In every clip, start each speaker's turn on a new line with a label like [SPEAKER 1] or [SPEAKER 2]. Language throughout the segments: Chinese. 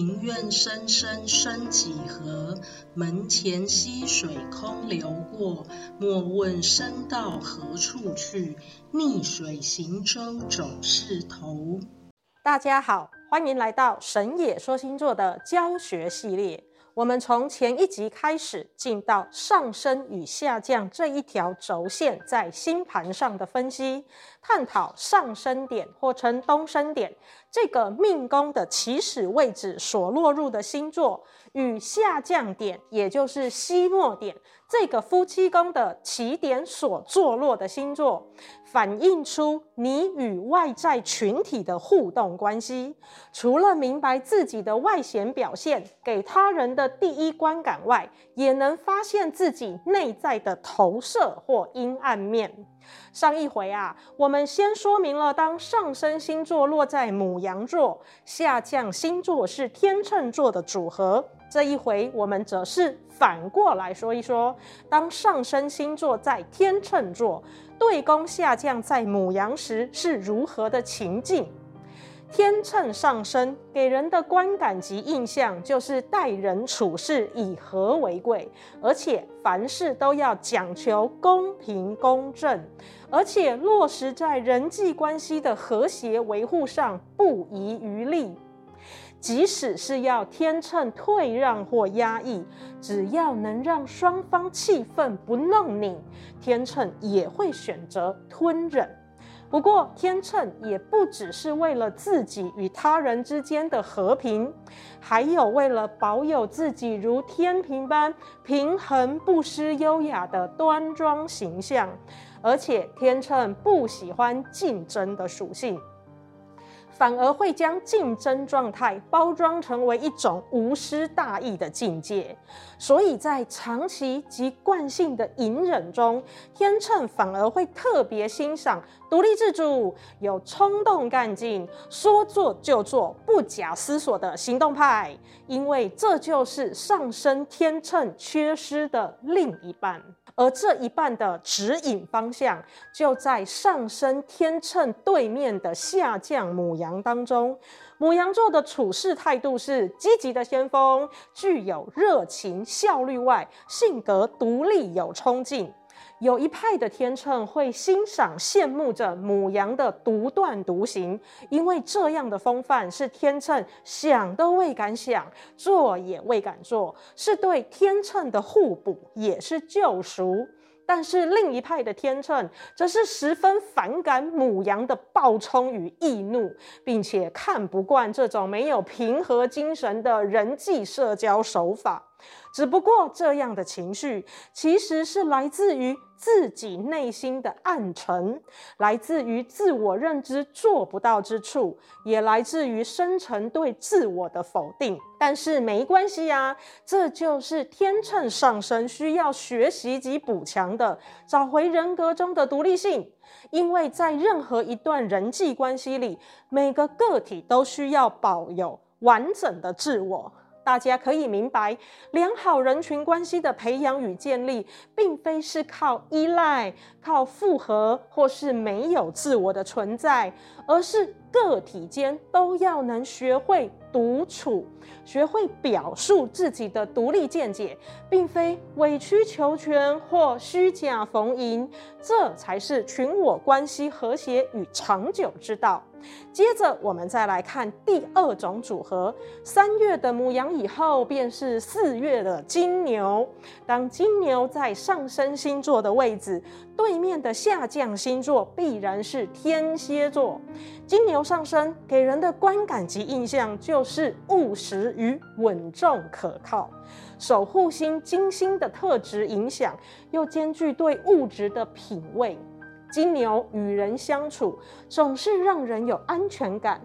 [SPEAKER 1] 庭院深深深几何？门前溪水空流过。莫问身到何处去，逆水行舟总是头。
[SPEAKER 2] 大家好，欢迎来到神野说星座的教学系列。我们从前一集开始，进到上升与下降这一条轴线在星盘上的分析，探讨上升点或称东升点这个命宫的起始位置所落入的星座，与下降点，也就是西末点这个夫妻宫的起点所坐落的星座。反映出你与外在群体的互动关系。除了明白自己的外显表现给他人的第一观感外，也能发现自己内在的投射或阴暗面。上一回啊，我们先说明了当上升星座落在母羊座，下降星座是天秤座的组合。这一回我们则是反过来说一说，当上升星座在天秤座。对宫下降在母羊时是如何的情境？天秤上升给人的观感及印象就是待人处事以和为贵，而且凡事都要讲求公平公正，而且落实在人际关系的和谐维护上不遗余力。即使是要天秤退让或压抑，只要能让双方气氛不弄拧，天秤也会选择吞忍。不过，天秤也不只是为了自己与他人之间的和平，还有为了保有自己如天平般平衡不失优雅的端庄形象。而且，天秤不喜欢竞争的属性。反而会将竞争状态包装成为一种无失大义的境界，所以在长期及惯性的隐忍中，天秤反而会特别欣赏独立自主、有冲动干劲、说做就做、不假思索的行动派，因为这就是上升天秤缺失的另一半。而这一半的指引方向，就在上升天秤对面的下降母羊当中。母羊座的处事态度是积极的先锋，具有热情、效率外，性格独立有冲劲。有一派的天秤会欣赏、羡慕着母羊的独断独行，因为这样的风范是天秤想都未敢想，做也未敢做，是对天秤的互补，也是救赎。但是另一派的天秤则是十分反感母羊的暴冲与易怒，并且看不惯这种没有平和精神的人际社交手法。只不过这样的情绪其实是来自于自己内心的暗沉，来自于自我认知做不到之处，也来自于深层对自我的否定。但是没关系啊，这就是天秤上升需要学习及补强的，找回人格中的独立性。因为在任何一段人际关系里，每个个体都需要保有完整的自我。大家可以明白，良好人群关系的培养与建立，并非是靠依赖、靠复合，或是没有自我的存在，而是个体间都要能学会独处，学会表述自己的独立见解，并非委曲求全或虚假逢迎，这才是群我关系和谐与长久之道。接着，我们再来看第二种组合。三月的母羊以后，便是四月的金牛。当金牛在上升星座的位置，对面的下降星座必然是天蝎座。金牛上升给人的观感及印象就是务实与稳重可靠，守护星金星的特质影响，又兼具对物质的品味。金牛与人相处总是让人有安全感，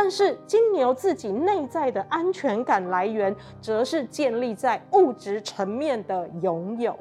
[SPEAKER 2] 但是金牛自己内在的安全感来源，则是建立在物质层面的拥有。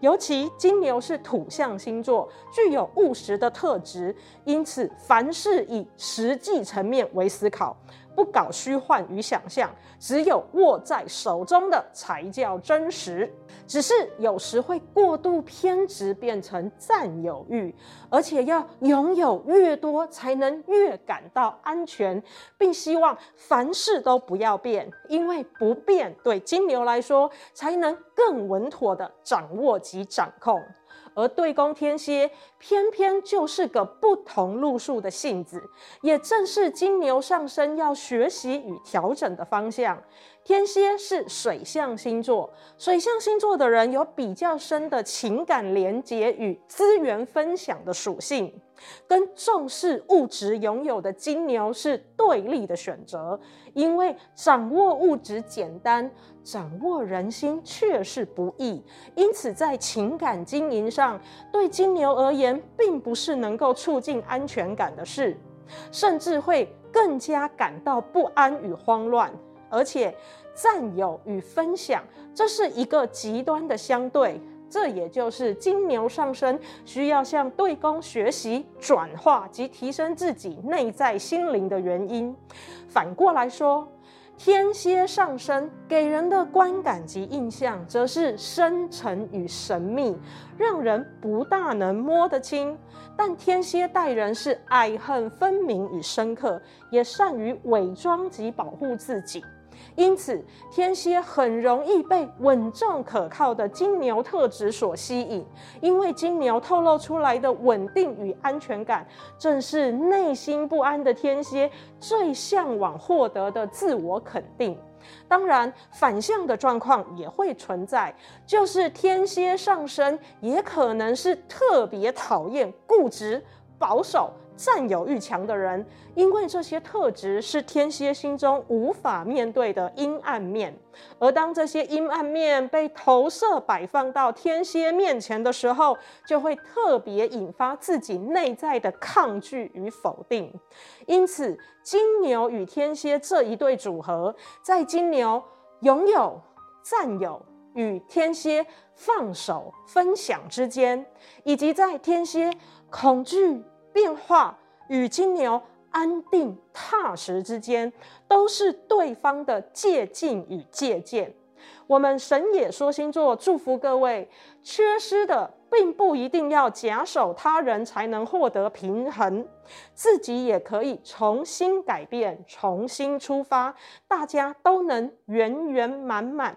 [SPEAKER 2] 尤其金牛是土象星座，具有务实的特质，因此凡事以实际层面为思考，不搞虚幻与想象，只有握在手中的才叫真实。只是有时会过度偏执，变成占有欲，而且要拥有越多，才能越感到安全，并希望凡事都不要变，因为不变对金牛来说才能更稳妥地掌握及掌控。而对宫天蝎偏偏就是个不同路数的性子，也正是金牛上升要学习与调整的方向。天蝎是水象星座，水象星座的人有比较深的情感连结与资源分享的属性，跟重视物质拥有的金牛是对立的选择。因为掌握物质简单，掌握人心却是不易，因此在情感经营上，对金牛而言，并不是能够促进安全感的事，甚至会更加感到不安与慌乱。而且，占有与分享，这是一个极端的相对。这也就是金牛上升需要向对宫学习转化及提升自己内在心灵的原因。反过来说，天蝎上升给人的观感及印象，则是深沉与神秘，让人不大能摸得清。但天蝎待人是爱恨分明与深刻，也善于伪装及保护自己。因此，天蝎很容易被稳重可靠的金牛特质所吸引，因为金牛透露出来的稳定与安全感，正是内心不安的天蝎最向往获得的自我肯定。当然，反向的状况也会存在，就是天蝎上升也可能是特别讨厌固执、保守。占有欲强的人，因为这些特质是天蝎心中无法面对的阴暗面，而当这些阴暗面被投射摆放到天蝎面前的时候，就会特别引发自己内在的抗拒与否定。因此，金牛与天蝎这一对组合，在金牛拥有、占有与天蝎放手分享之间，以及在天蝎恐惧。变化与金牛安定踏实之间，都是对方的借镜与借鉴。我们神野说星座祝福各位，缺失的并不一定要假手他人才能获得平衡，自己也可以重新改变，重新出发，大家都能圆圆满满。